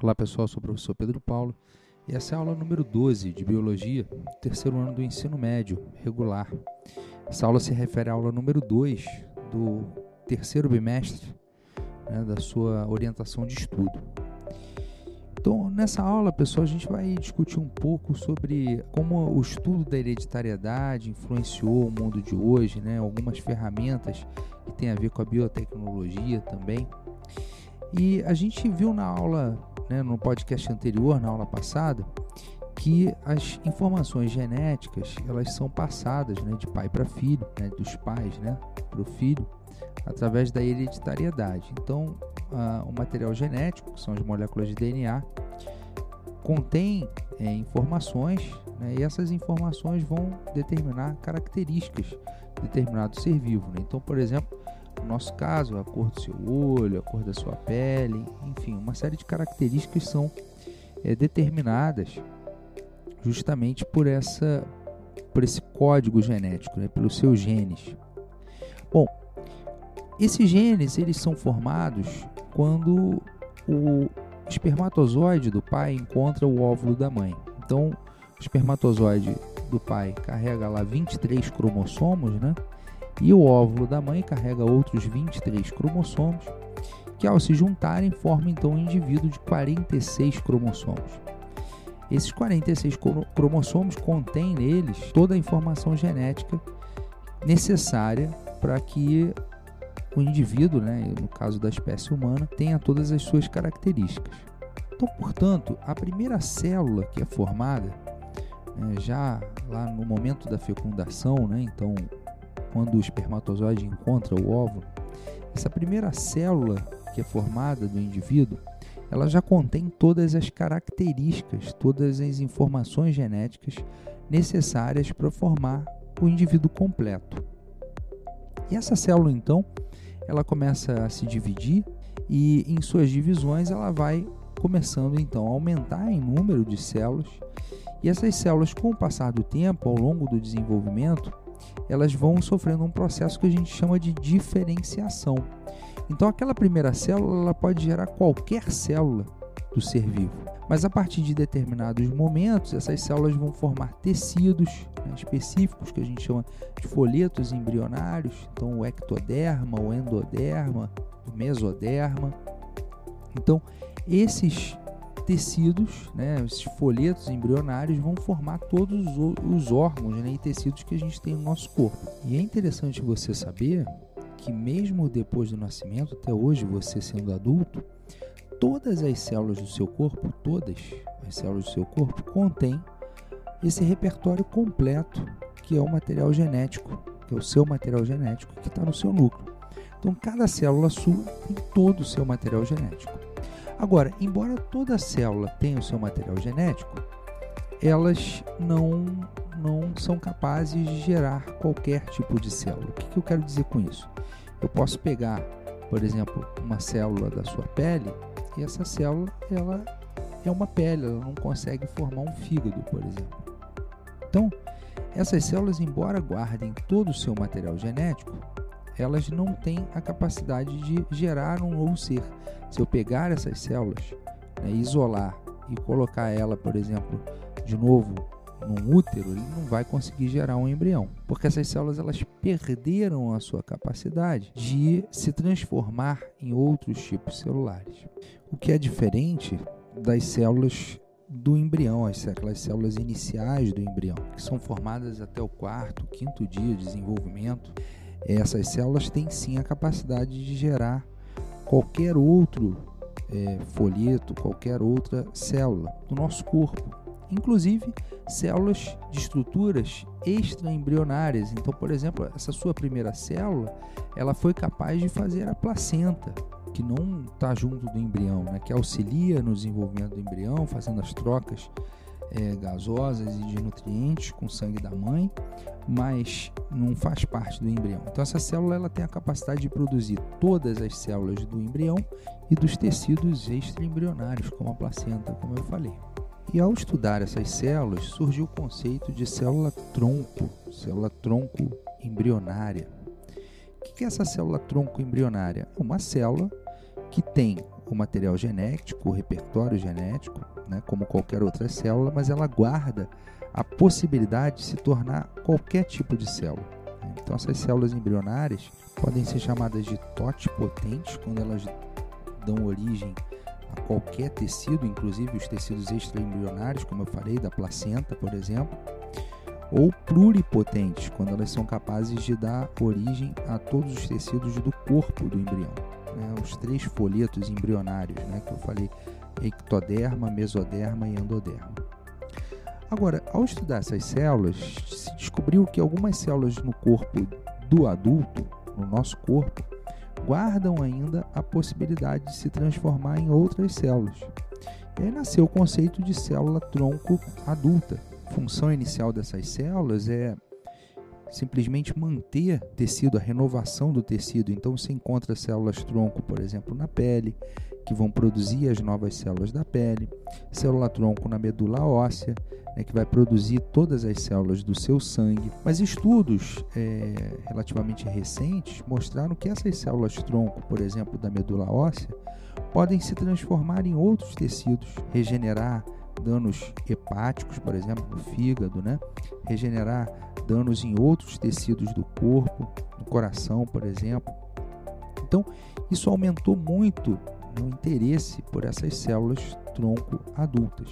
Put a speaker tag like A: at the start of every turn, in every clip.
A: Olá pessoal, sou o professor Pedro Paulo e essa é a aula número 12 de Biologia, terceiro ano do ensino médio regular. Essa aula se refere à aula número 2 do terceiro bimestre né, da sua orientação de estudo. Então, nessa aula, pessoal, a gente vai discutir um pouco sobre como o estudo da hereditariedade influenciou o mundo de hoje, né, algumas ferramentas que têm a ver com a biotecnologia também. E a gente viu na aula né, no podcast anterior, na aula passada, que as informações genéticas elas são passadas né, de pai para filho, né, dos pais né, para o filho, através da hereditariedade. Então, o material genético, que são as moléculas de DNA, contém é, informações né, e essas informações vão determinar características de determinado ser vivo. Né? Então, por exemplo, nosso caso, a cor do seu olho, a cor da sua pele, enfim, uma série de características são é, determinadas justamente por essa por esse código genético, né, pelos seus genes. Bom, esses genes eles são formados quando o espermatozoide do pai encontra o óvulo da mãe. Então, o espermatozoide do pai carrega lá 23 cromossomos, né? E o óvulo da mãe carrega outros 23 cromossomos, que ao se juntarem formam então um indivíduo de 46 cromossomos. Esses 46 cromossomos contêm neles toda a informação genética necessária para que o indivíduo, né, no caso da espécie humana, tenha todas as suas características. Então, portanto, a primeira célula que é formada, né, já lá no momento da fecundação, né, então quando o espermatozoide encontra o óvulo, essa primeira célula que é formada do indivíduo, ela já contém todas as características, todas as informações genéticas necessárias para formar o indivíduo completo. E essa célula, então, ela começa a se dividir e em suas divisões ela vai começando então a aumentar em número de células. E essas células, com o passar do tempo, ao longo do desenvolvimento, elas vão sofrendo um processo que a gente chama de diferenciação. Então, aquela primeira célula ela pode gerar qualquer célula do ser vivo, mas a partir de determinados momentos, essas células vão formar tecidos né, específicos que a gente chama de folhetos embrionários, então o ectoderma, o endoderma, o mesoderma. Então, esses tecidos, né, esses folhetos embrionários vão formar todos os órgãos né, e tecidos que a gente tem no nosso corpo. E é interessante você saber que mesmo depois do nascimento, até hoje você sendo adulto, todas as células do seu corpo, todas as células do seu corpo contêm esse repertório completo que é o material genético, que é o seu material genético que está no seu núcleo. Então cada célula sua tem todo o seu material genético. Agora, embora toda célula tenha o seu material genético, elas não, não são capazes de gerar qualquer tipo de célula. O que, que eu quero dizer com isso? Eu posso pegar, por exemplo, uma célula da sua pele e essa célula ela é uma pele, ela não consegue formar um fígado, por exemplo. Então, essas células, embora guardem todo o seu material genético, elas não têm a capacidade de gerar um novo ser. Se eu pegar essas células, né, isolar e colocar ela, por exemplo, de novo num útero, ele não vai conseguir gerar um embrião, porque essas células elas perderam a sua capacidade de se transformar em outros tipos celulares. O que é diferente das células do embrião, aquelas células iniciais do embrião, que são formadas até o quarto, quinto dia de desenvolvimento essas células têm sim a capacidade de gerar qualquer outro é, folheto, qualquer outra célula do nosso corpo, inclusive células de estruturas extraembrionárias. Então, por exemplo, essa sua primeira célula, ela foi capaz de fazer a placenta, que não está junto do embrião, né? que auxilia no desenvolvimento do embrião, fazendo as trocas é, gasosas e de nutrientes com sangue da mãe, mas não faz parte do embrião. Então essa célula ela tem a capacidade de produzir todas as células do embrião e dos tecidos extraembrionários, como a placenta, como eu falei. E ao estudar essas células, surgiu o conceito de célula tronco, célula tronco embrionária. O que é essa célula tronco embrionária? É uma célula que tem o material genético, o repertório genético, né, como qualquer outra célula, mas ela guarda a possibilidade de se tornar qualquer tipo de célula. Então, essas células embrionárias podem ser chamadas de totipotentes quando elas dão origem a qualquer tecido, inclusive os tecidos extraembrionários, como eu falei, da placenta, por exemplo, ou pluripotentes, quando elas são capazes de dar origem a todos os tecidos do corpo do embrião. Né? Os três folhetos embrionários, né? que eu falei, ectoderma, mesoderma e endoderma. Agora, ao estudar essas células, se descobriu que algumas células no corpo do adulto, no nosso corpo, guardam ainda a possibilidade de se transformar em outras células. E aí nasceu o conceito de célula tronco adulta. Função inicial dessas células é simplesmente manter tecido, a renovação do tecido. Então você encontra células tronco, por exemplo, na pele, que vão produzir as novas células da pele, célula tronco na medula óssea, né, que vai produzir todas as células do seu sangue. Mas estudos é, relativamente recentes mostraram que essas células tronco, por exemplo, da medula óssea, podem se transformar em outros tecidos, regenerar danos hepáticos, por exemplo, no fígado, né? regenerar danos em outros tecidos do corpo, no coração, por exemplo. Então, isso aumentou muito no interesse por essas células tronco adultas.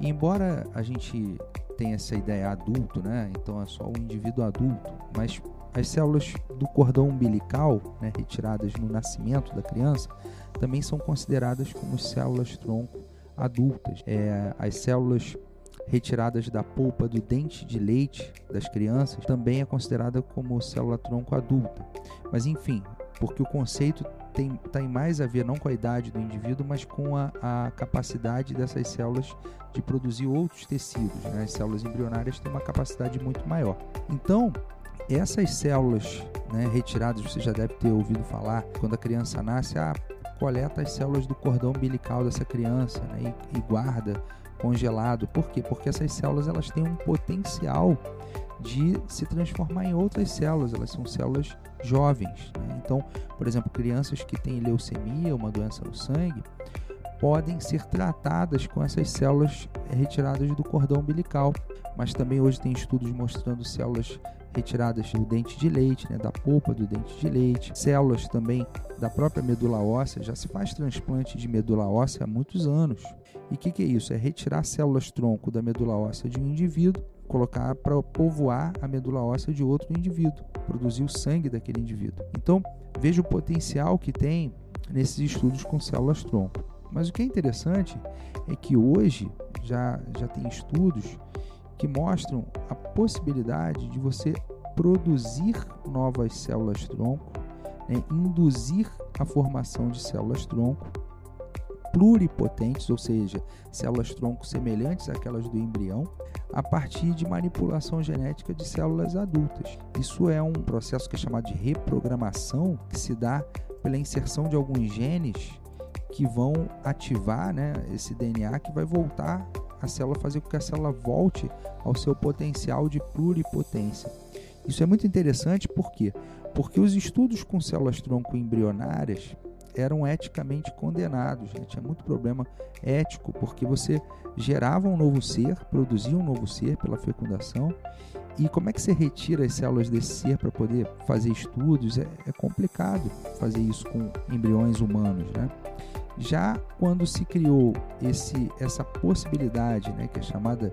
A: E embora a gente tenha essa ideia adulto, né? Então é só o indivíduo adulto, mas as células do cordão umbilical, né, retiradas no nascimento da criança, também são consideradas como células tronco adultas. É, as células retiradas da polpa do dente de leite das crianças também é considerada como célula tronco adulta. Mas enfim, porque o conceito tem, tem mais a ver não com a idade do indivíduo, mas com a, a capacidade dessas células de produzir outros tecidos. Né? As células embrionárias têm uma capacidade muito maior. Então, essas células né, retiradas, você já deve ter ouvido falar, quando a criança nasce, ah, coleta as células do cordão umbilical dessa criança né, e, e guarda congelado. Por quê? Porque essas células elas têm um potencial de se transformar em outras células, elas são células jovens. Né? Então, por exemplo, crianças que têm leucemia, uma doença no sangue, podem ser tratadas com essas células retiradas do cordão umbilical. Mas também hoje tem estudos mostrando células retiradas do dente de leite, né, da polpa do dente de leite, células também da própria medula óssea. Já se faz transplante de medula óssea há muitos anos. E o que, que é isso? É retirar células tronco da medula óssea de um indivíduo colocar para povoar a medula óssea de outro indivíduo, produzir o sangue daquele indivíduo. Então, veja o potencial que tem nesses estudos com células tronco. Mas o que é interessante é que hoje já, já tem estudos que mostram a possibilidade de você produzir novas células tronco, né, induzir a formação de células tronco pluripotentes, ou seja, células tronco semelhantes àquelas do embrião, a partir de manipulação genética de células adultas. Isso é um processo que é chamado de reprogramação, que se dá pela inserção de alguns genes que vão ativar né, esse DNA que vai voltar a célula, fazer com que a célula volte ao seu potencial de pluripotência. Isso é muito interessante por quê? Porque os estudos com células tronco embrionárias eram eticamente condenados. Né? Tinha muito problema ético, porque você gerava um novo ser, produzia um novo ser pela fecundação. E como é que você retira as células desse ser para poder fazer estudos? É, é, complicado fazer isso com embriões humanos, né? Já quando se criou esse, essa possibilidade, né, que é chamada,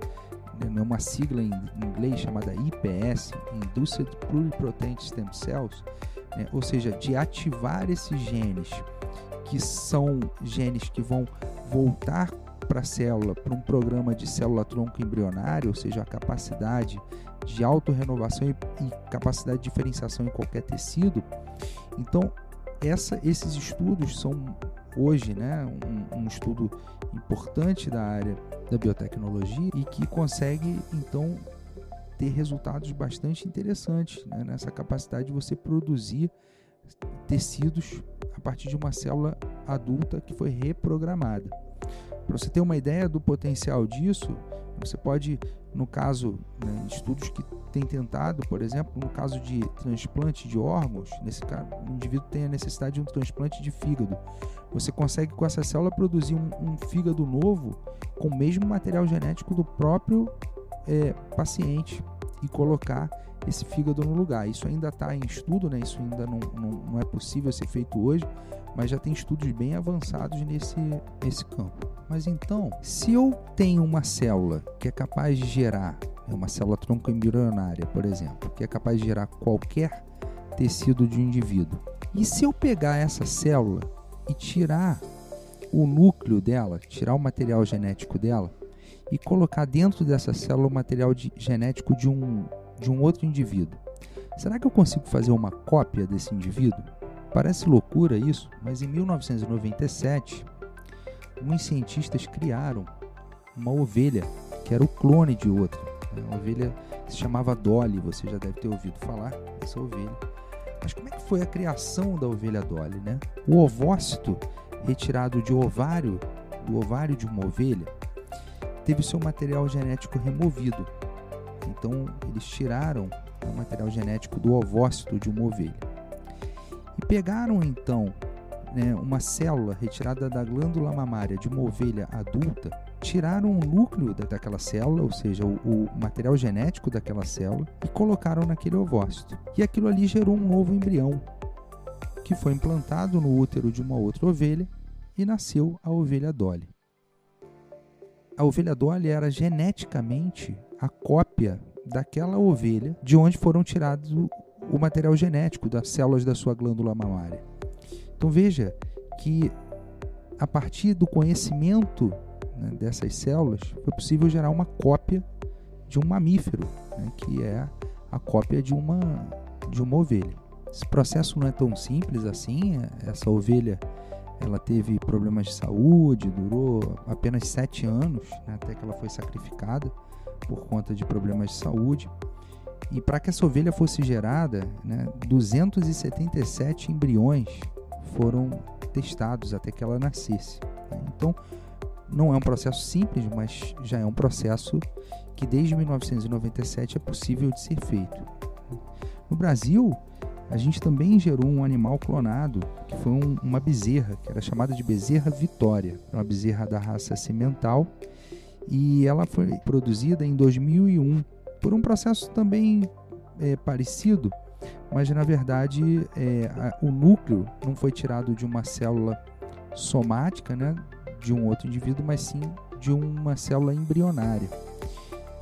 A: né, é uma sigla em inglês chamada IPS, Induced Pluripotent Stem Cells, né? ou seja, de ativar esses genes, que são genes que vão voltar para a célula, para um programa de célula-tronco embrionário, ou seja, a capacidade de autorrenovação e, e capacidade de diferenciação em qualquer tecido. Então, essa, esses estudos são hoje né, um, um, estudo importante da área da biotecnologia e que consegue então ter resultados bastante interessantes né, nessa capacidade de você produzir tecidos a partir de uma célula adulta que foi reprogramada. Para você ter uma ideia do potencial disso, você pode, no caso, né, estudos que têm tentado, por exemplo, no caso de transplante de órgãos, nesse caso, o indivíduo tem a necessidade de um transplante de fígado. Você consegue com essa célula produzir um, um fígado novo com o mesmo material genético do próprio é, paciente e colocar esse fígado no lugar. Isso ainda está em estudo, né? isso ainda não, não, não é possível ser feito hoje, mas já tem estudos bem avançados nesse, nesse campo. Mas então, se eu tenho uma célula que é capaz de gerar, né, uma célula tronco embrionária, por exemplo, que é capaz de gerar qualquer tecido de um indivíduo, e se eu pegar essa célula e tirar o núcleo dela, tirar o material genético dela e colocar dentro dessa célula o material de, genético de um, de um outro indivíduo, será que eu consigo fazer uma cópia desse indivíduo? Parece loucura isso, mas em 1997, uns cientistas criaram uma ovelha que era o clone de outra. Né? Uma ovelha se chamava Dolly, você já deve ter ouvido falar dessa ovelha. Mas como é que foi a criação da ovelha Dolly, né? O ovócito retirado de ovário, do ovário de uma ovelha, teve seu material genético removido. Então, eles tiraram o material genético do ovócito de uma ovelha. E pegaram então né, uma célula retirada da glândula mamária de uma ovelha adulta, tiraram o núcleo daquela célula, ou seja, o, o, material genético daquela célula, e colocaram naquele ovócito. E aquilo ali gerou um novo embrião, que foi implantado no útero de uma outra ovelha e nasceu a ovelha Dolly. A ovelha Dolly era geneticamente a cópia daquela ovelha de onde foram tirados o material genético das células da sua glândula mamária. Então veja que a partir do conhecimento né, dessas células foi possível gerar uma cópia de um mamífero, né, que é a cópia de uma de uma ovelha. Esse processo não é tão simples assim. Essa ovelha ela teve problemas de saúde, durou apenas sete anos né, até que ela foi sacrificada por conta de problemas de saúde. E para que essa ovelha fosse gerada, né, 277 embriões foram testados até que ela nascesse. Né? Então, não é um processo simples, mas já é um processo que desde 1997 é possível de ser feito. No Brasil, a gente também gerou um animal clonado, que foi um, uma bezerra, que era chamada de bezerra Vitória, uma bezerra da raça cimental, e ela foi produzida em 2001 por um processo também é, parecido, mas na verdade é, a, o núcleo não foi tirado de uma célula somática, né, de um outro indivíduo, mas sim de uma célula embrionária.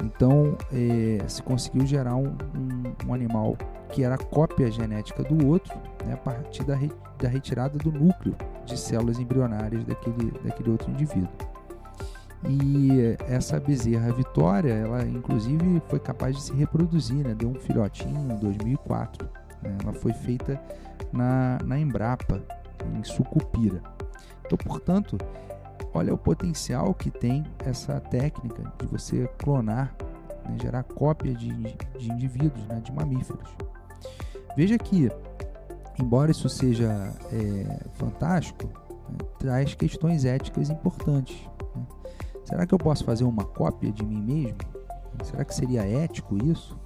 A: Então é, se conseguiu gerar um, um, um, animal que era a cópia genética do outro, né, a partir da, re, da retirada do núcleo de células embrionárias daquele, daquele outro indivíduo. E essa bezerra Vitória, ela inclusive foi capaz de se reproduzir, né? deu um filhotinho em 2004. Né? Ela foi feita na, na Embrapa, em Sucupira. Então, portanto, olha o potencial que tem essa técnica de você clonar, né? gerar cópia de, de indivíduos, né? de mamíferos. Veja que, embora isso seja é, fantástico, né? traz questões éticas importantes. Né? Será que eu posso fazer uma cópia de mim mesmo? Será que seria ético isso?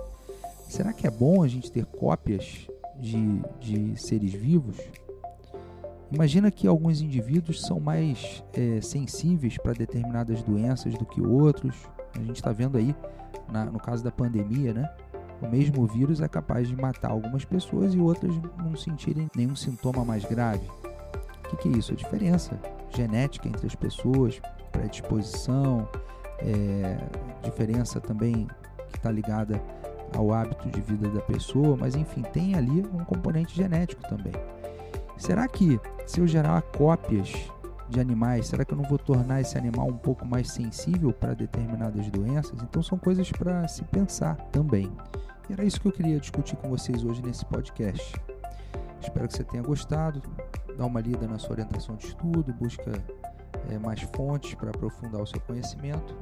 A: Será que é bom a gente ter cópias de, de seres vivos? Imagina que alguns indivíduos são mais é, sensíveis para determinadas doenças do que outros. A gente está vendo aí, na, no caso da pandemia, né? O mesmo vírus é capaz de matar algumas pessoas e outras não sentirem nenhum sintoma mais grave. O que, que é isso? A diferença genética entre as pessoas, predisposição, é, diferença também que está ligada ao hábito de vida da pessoa, mas enfim, tem ali um componente genético também. Será que se eu gerar cópias de animais, será que eu não vou tornar esse animal um pouco mais sensível para determinadas doenças? Então são coisas para se pensar também. E era isso que eu queria discutir com vocês hoje nesse podcast. Espero que você tenha gostado. Dá uma lida na sua orientação de estudo, busca é, mais fontes para aprofundar o seu conhecimento.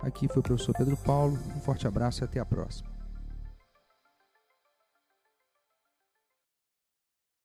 A: Aqui foi o professor Pedro Paulo. Um forte abraço e até a próxima.